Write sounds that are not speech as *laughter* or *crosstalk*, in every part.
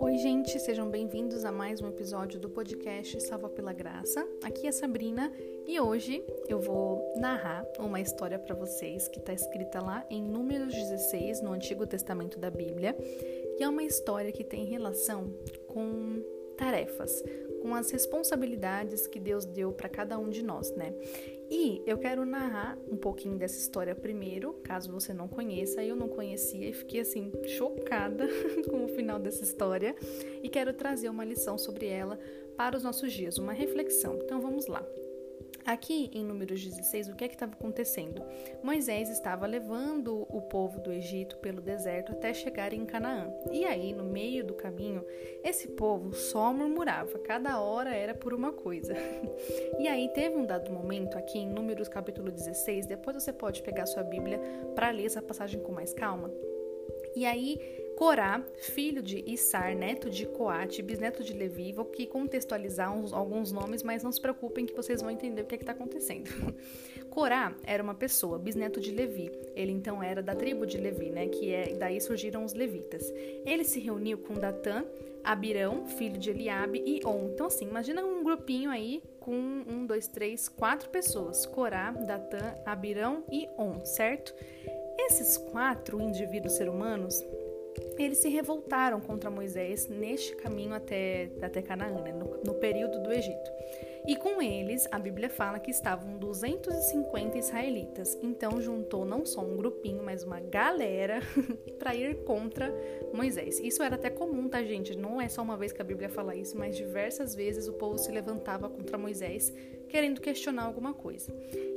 Oi, gente, sejam bem-vindos a mais um episódio do podcast Salva pela Graça. Aqui é Sabrina e hoje eu vou narrar uma história para vocês que está escrita lá em Números 16, no Antigo Testamento da Bíblia, e é uma história que tem relação com tarefas, com as responsabilidades que Deus deu para cada um de nós, né? E eu quero narrar um pouquinho dessa história primeiro, caso você não conheça. Eu não conhecia e fiquei assim chocada *laughs* com o final dessa história e quero trazer uma lição sobre ela para os nossos dias, uma reflexão. Então vamos lá. Aqui em Números 16, o que é que estava acontecendo? Moisés estava levando o povo do Egito pelo deserto até chegar em Canaã. E aí, no meio do caminho, esse povo só murmurava, cada hora era por uma coisa. *laughs* E aí teve um dado momento aqui em Números capítulo 16, depois você pode pegar sua Bíblia para ler essa passagem com mais calma. E aí Corá, filho de Issar, neto de Coate, bisneto de Levi. Vou aqui contextualizar uns, alguns nomes, mas não se preocupem que vocês vão entender o que é está acontecendo. *laughs* Corá era uma pessoa, bisneto de Levi. Ele então era da tribo de Levi, né? Que é daí surgiram os levitas. Ele se reuniu com Datã, Abirão, filho de Eliabe, e On. Então, assim, imagina um grupinho aí com um, dois, três, quatro pessoas: Corá, Datã, Abirão e On, certo? Esses quatro indivíduos ser humanos eles se revoltaram contra Moisés neste caminho até, até Canaã, né, no, no período do Egito. E com eles, a Bíblia fala que estavam 250 israelitas. Então juntou não só um grupinho, mas uma galera *laughs* para ir contra Moisés. Isso era até comum, tá, gente? Não é só uma vez que a Bíblia fala isso, mas diversas vezes o povo se levantava contra Moisés, querendo questionar alguma coisa.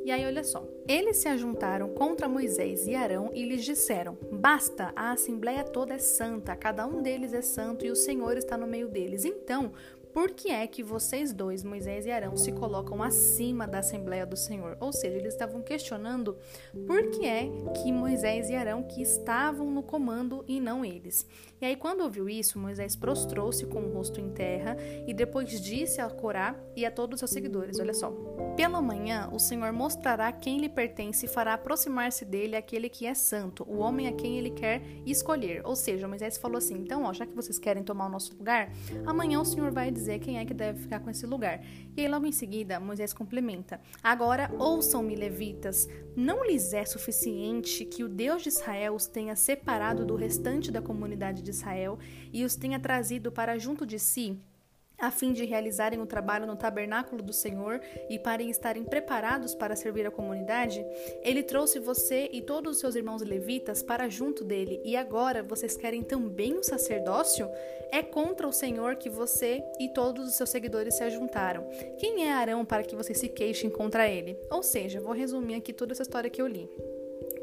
E aí, olha só. Eles se ajuntaram contra Moisés e Arão e lhes disseram: Basta, a assembleia toda é santa, cada um deles é santo e o Senhor está no meio deles. Então, por que é que vocês dois, Moisés e Arão, se colocam acima da Assembleia do Senhor? Ou seja, eles estavam questionando por que é que Moisés e Arão que estavam no comando e não eles. E aí, quando ouviu isso, Moisés prostrou-se com o rosto em terra e depois disse a Corá e a todos os seus seguidores: Olha só, pela manhã o Senhor mostrará quem lhe pertence e fará aproximar-se dele aquele que é santo, o homem a quem ele quer escolher. Ou seja, Moisés falou assim: Então, ó, já que vocês querem tomar o nosso lugar, amanhã o Senhor vai dizer quem é que deve ficar com esse lugar. E aí, logo em seguida, Moisés complementa: Agora ouçam-me, levitas, não lhes é suficiente que o Deus de Israel os tenha separado do restante da comunidade de Israel e os tenha trazido para junto de si, a fim de realizarem o trabalho no tabernáculo do Senhor e para estarem preparados para servir a comunidade, ele trouxe você e todos os seus irmãos levitas para junto dele, e agora vocês querem também o sacerdócio? É contra o Senhor que você e todos os seus seguidores se ajuntaram. Quem é Arão para que vocês se queixem contra ele? Ou seja, vou resumir aqui toda essa história que eu li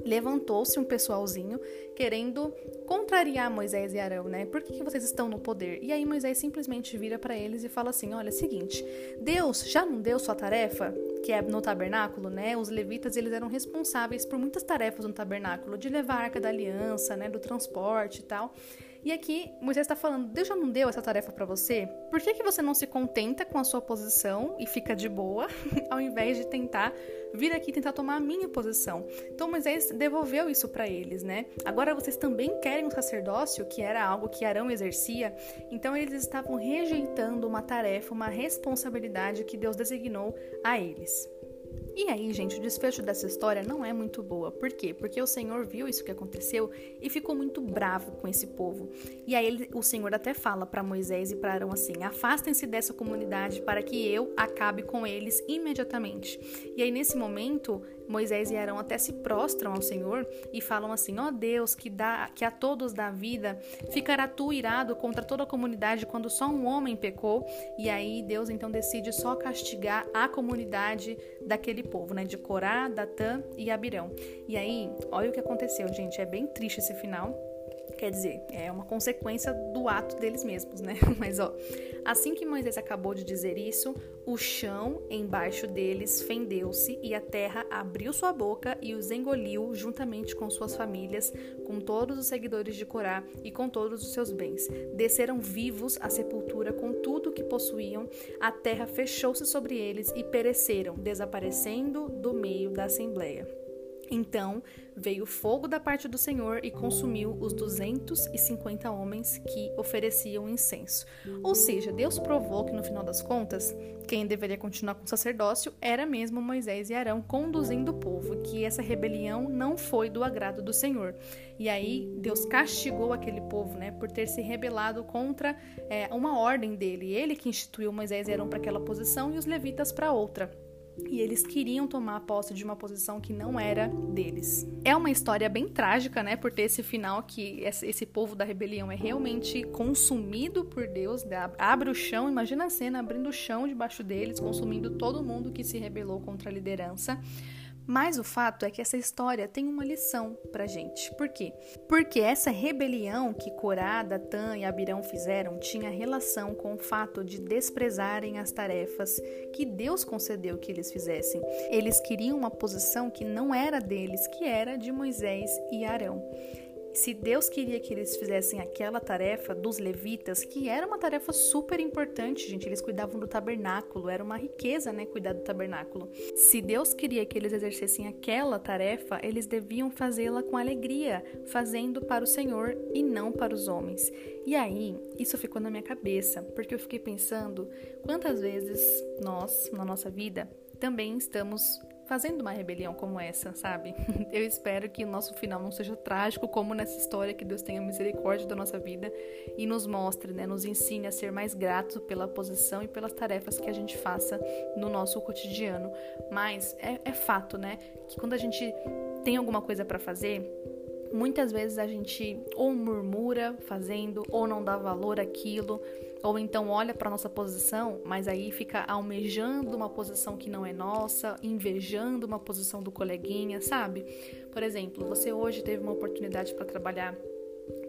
levantou-se um pessoalzinho querendo contrariar Moisés e Arão, né? Por que, que vocês estão no poder? E aí Moisés simplesmente vira para eles e fala assim: olha, é seguinte, Deus já não deu sua tarefa, que é no tabernáculo, né? Os levitas eles eram responsáveis por muitas tarefas no tabernáculo, de levar a arca da aliança, né? Do transporte e tal. E aqui Moisés está falando: Deus já não deu essa tarefa para você? Por que, que você não se contenta com a sua posição e fica de boa, *laughs* ao invés de tentar vir aqui tentar tomar a minha posição? Então Moisés devolveu isso para eles, né? Agora vocês também querem um sacerdócio, que era algo que Arão exercia. Então eles estavam rejeitando uma tarefa, uma responsabilidade que Deus designou a eles. E aí, gente, o desfecho dessa história não é muito boa. Por quê? Porque o Senhor viu isso que aconteceu e ficou muito bravo com esse povo. E aí ele, o Senhor até fala para Moisés e para Arão assim: "Afastem-se dessa comunidade para que eu acabe com eles imediatamente". E aí nesse momento, Moisés e Arão até se prostram ao Senhor e falam assim: "Ó oh Deus, que dá que a todos dá vida, ficará tu irado contra toda a comunidade quando só um homem pecou?" E aí Deus então decide só castigar a comunidade daquele povo, né, de Corá, Datã e Abirão. E aí, olha o que aconteceu, gente, é bem triste esse final. Quer dizer, é uma consequência do ato deles mesmos, né? *laughs* Mas ó, assim que Moisés acabou de dizer isso, o chão embaixo deles fendeu-se e a terra abriu sua boca e os engoliu juntamente com suas famílias, com todos os seguidores de Corá e com todos os seus bens. Desceram vivos à sepultura com tudo o que possuíam, a terra fechou-se sobre eles e pereceram, desaparecendo do meio da assembleia. Então veio fogo da parte do Senhor e consumiu os 250 homens que ofereciam incenso. Ou seja, Deus provou que no final das contas, quem deveria continuar com o sacerdócio era mesmo Moisés e Arão conduzindo o povo, que essa rebelião não foi do agrado do Senhor. E aí Deus castigou aquele povo, né, por ter se rebelado contra é, uma ordem dele. Ele que instituiu Moisés e Arão para aquela posição e os levitas para outra e eles queriam tomar posse de uma posição que não era deles. É uma história bem trágica, né, por ter esse final que esse povo da rebelião é realmente consumido por Deus, né, abre o chão, imagina a cena abrindo o chão debaixo deles, consumindo todo mundo que se rebelou contra a liderança. Mas o fato é que essa história tem uma lição pra gente. Por quê? Porque essa rebelião que Corá, Datã e Abirão fizeram tinha relação com o fato de desprezarem as tarefas que Deus concedeu que eles fizessem. Eles queriam uma posição que não era deles, que era de Moisés e Arão se Deus queria que eles fizessem aquela tarefa dos levitas, que era uma tarefa super importante, gente, eles cuidavam do tabernáculo, era uma riqueza, né, cuidar do tabernáculo. Se Deus queria que eles exercessem aquela tarefa, eles deviam fazê-la com alegria, fazendo para o Senhor e não para os homens. E aí, isso ficou na minha cabeça, porque eu fiquei pensando quantas vezes nós, na nossa vida, também estamos fazendo uma rebelião como essa, sabe? *laughs* Eu espero que o nosso final não seja trágico como nessa história, que Deus tenha misericórdia da nossa vida e nos mostre, né, nos ensine a ser mais gratos pela posição e pelas tarefas que a gente faça no nosso cotidiano. Mas é, é fato, né, que quando a gente tem alguma coisa para fazer, muitas vezes a gente ou murmura fazendo ou não dá valor àquilo ou então olha para nossa posição, mas aí fica almejando uma posição que não é nossa, invejando uma posição do coleguinha, sabe? Por exemplo, você hoje teve uma oportunidade para trabalhar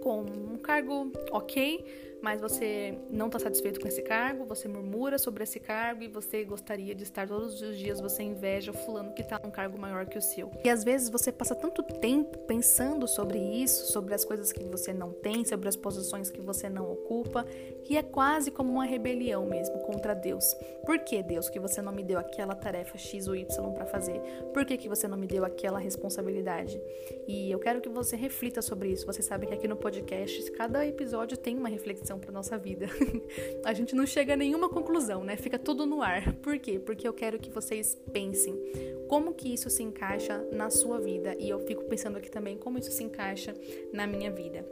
com um cargo ok, mas você não está satisfeito com esse cargo, você murmura sobre esse cargo e você gostaria de estar todos os dias, você inveja o fulano que está num cargo maior que o seu. E às vezes você passa tanto tempo pensando sobre isso, sobre as coisas que você não tem, sobre as posições que você não ocupa, que é quase como uma rebelião mesmo contra Deus. Por que, Deus, que você não me deu aquela tarefa X ou Y para fazer? Por que, que você não me deu aquela responsabilidade? E eu quero que você reflita sobre isso. Você sabe que aqui no podcast, cada episódio tem uma reflexão lição para nossa vida. *laughs* a gente não chega a nenhuma conclusão, né? Fica tudo no ar. Por quê? Porque eu quero que vocês pensem como que isso se encaixa na sua vida e eu fico pensando aqui também como isso se encaixa na minha vida.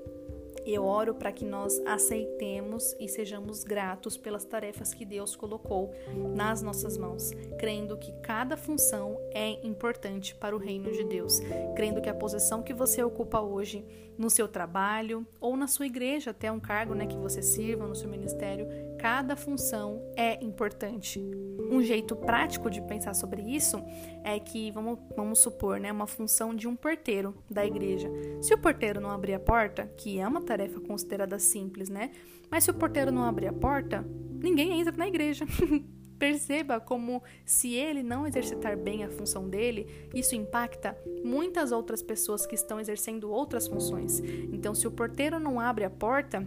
Eu oro para que nós aceitemos e sejamos gratos pelas tarefas que Deus colocou nas nossas mãos, crendo que cada função é importante para o reino de Deus, crendo que a posição que você ocupa hoje no seu trabalho ou na sua igreja, até um cargo né, que você sirva no seu ministério, cada função é importante. Um jeito prático de pensar sobre isso é que, vamos, vamos supor, né, uma função de um porteiro da igreja. Se o porteiro não abrir a porta, que é uma tarefa considerada simples, né? Mas se o porteiro não abrir a porta, ninguém entra na igreja. *laughs* Perceba como, se ele não exercitar bem a função dele, isso impacta muitas outras pessoas que estão exercendo outras funções. Então, se o porteiro não abre a porta,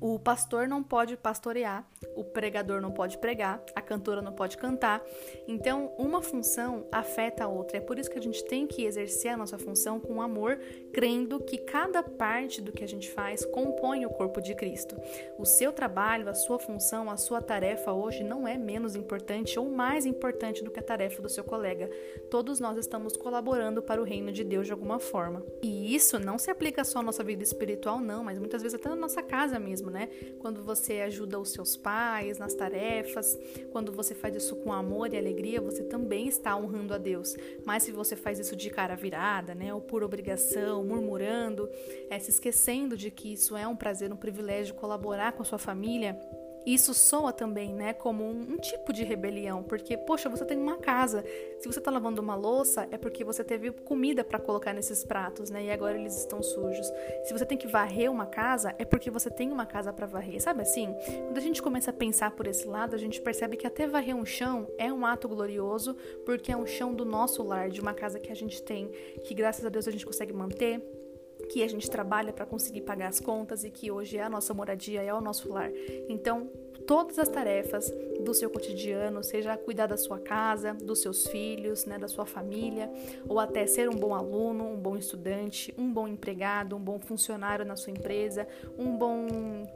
o pastor não pode pastorear, o pregador não pode pregar, a cantora não pode cantar. Então, uma função afeta a outra. É por isso que a gente tem que exercer a nossa função com amor, crendo que cada parte do que a gente faz compõe o corpo de Cristo. O seu trabalho, a sua função, a sua tarefa hoje não é menos importante ou mais importante do que a tarefa do seu colega. Todos nós estamos colaborando para o reino de Deus de alguma forma. E isso não se aplica só à nossa vida espiritual, não, mas muitas vezes até na nossa casa mesmo né? Quando você ajuda os seus pais nas tarefas, quando você faz isso com amor e alegria, você também está honrando a Deus. Mas se você faz isso de cara virada, né, ou por obrigação, murmurando, é, se esquecendo de que isso é um prazer, um privilégio colaborar com a sua família, isso soa também, né, como um, um, tipo de rebelião, porque, poxa, você tem uma casa. Se você está lavando uma louça, é porque você teve comida para colocar nesses pratos, né, e agora eles estão sujos. Se você tem que varrer uma casa, é porque você tem uma casa para varrer. Sabe assim? Quando a gente começa a pensar por esse lado, a gente percebe que até varrer um chão é um ato glorioso, porque é um chão do nosso lar, de uma casa que a gente tem, que graças a Deus a gente consegue manter que a gente trabalha para conseguir pagar as contas e que hoje é a nossa moradia, é o nosso lar. Então, todas as tarefas do seu cotidiano, seja cuidar da sua casa, dos seus filhos, né, da sua família, ou até ser um bom aluno, um bom estudante, um bom empregado, um bom funcionário na sua empresa, um bom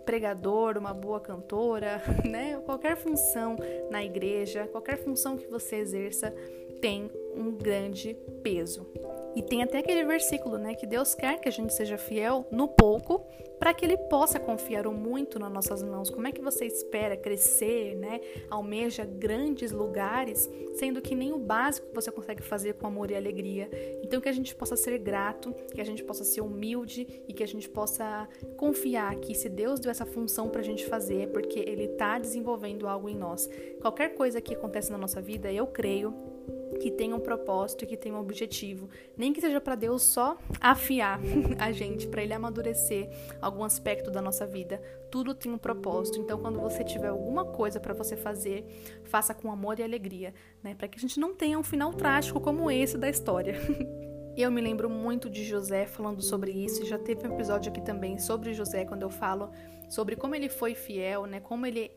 pregador, uma boa cantora, *laughs* né? Qualquer função na igreja, qualquer função que você exerça tem um grande peso. E tem até aquele versículo, né, que Deus quer que a gente seja fiel no pouco, para que ele possa confiar o muito nas nossas mãos. Como é que você espera crescer, né? Almeja grandes lugares, sendo que nem o básico você consegue fazer com amor e alegria. Então que a gente possa ser grato, que a gente possa ser humilde e que a gente possa confiar que se Deus deu essa função para a gente fazer, é porque ele está desenvolvendo algo em nós. Qualquer coisa que acontece na nossa vida, eu creio que tem um propósito que tem um objetivo. Nem que seja para Deus só afiar *laughs* a gente, para ele amadurecer algum aspecto da nossa vida. Tudo tem um propósito. Então, quando você tiver alguma coisa para você fazer, faça com amor e alegria, né? Para que a gente não tenha um final trágico como esse da história. *laughs* Eu me lembro muito de José falando sobre isso, já teve um episódio aqui também sobre José, quando eu falo sobre como ele foi fiel, né? Como ele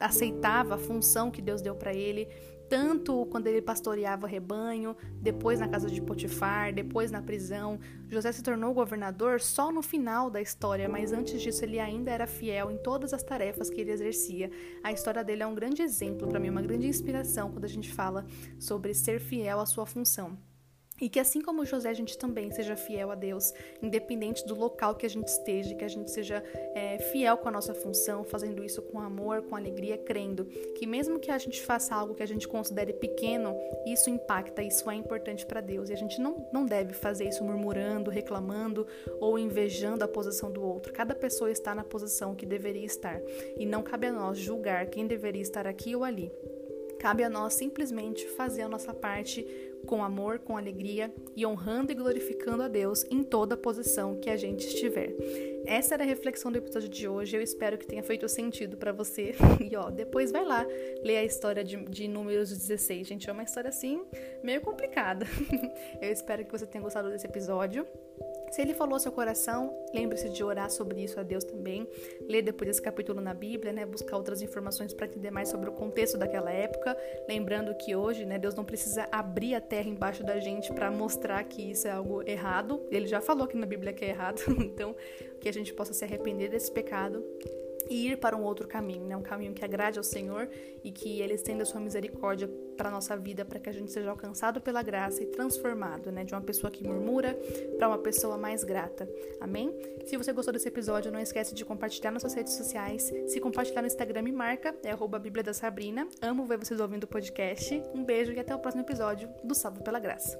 aceitava a função que Deus deu para ele, tanto quando ele pastoreava o rebanho, depois na casa de Potifar, depois na prisão. José se tornou governador só no final da história, mas antes disso ele ainda era fiel em todas as tarefas que ele exercia. A história dele é um grande exemplo para mim, uma grande inspiração quando a gente fala sobre ser fiel à sua função. E que assim como José, a gente também seja fiel a Deus, independente do local que a gente esteja, que a gente seja é, fiel com a nossa função, fazendo isso com amor, com alegria, crendo que mesmo que a gente faça algo que a gente considere pequeno, isso impacta, isso é importante para Deus. E a gente não, não deve fazer isso murmurando, reclamando ou invejando a posição do outro. Cada pessoa está na posição que deveria estar. E não cabe a nós julgar quem deveria estar aqui ou ali. Cabe a nós simplesmente fazer a nossa parte com amor, com alegria e honrando e glorificando a Deus em toda posição que a gente estiver. Essa era a reflexão do episódio de hoje. Eu espero que tenha feito sentido para você. *laughs* E ó, depois vai lá ler a história de, de Números 16. Gente, é uma história assim meio complicada. *laughs* Eu espero que você tenha gostado desse episódio. Se ele falou ao seu coração, lembre-se de orar sobre isso a Deus também. Ler depois esse capítulo na Bíblia, né? Buscar outras informações para entender mais sobre o contexto daquela época. Lembrando que hoje, né, Deus não precisa abrir a terra embaixo da gente para mostrar que isso é algo errado. Ele já falou aqui na Bíblia que é errado. *laughs* Então, que a gente possa se arrepender desse pecado e ir para um outro caminho, né? Um caminho que agrade ao Senhor e que Ele estenda sua misericórdia para a nossa vida, para que a gente seja alcançado pela graça e transformado, né? De uma pessoa que murmura para uma pessoa mais grata. Amém? Se você gostou desse episódio, não esquece de compartilhar nas suas redes sociais. Se compartilhar no Instagram, me marca, é arroba Bíblia da Sabrina. Amo ver vocês ouvindo o podcast. Um beijo e até o próximo episódio do Salvo pela Graça.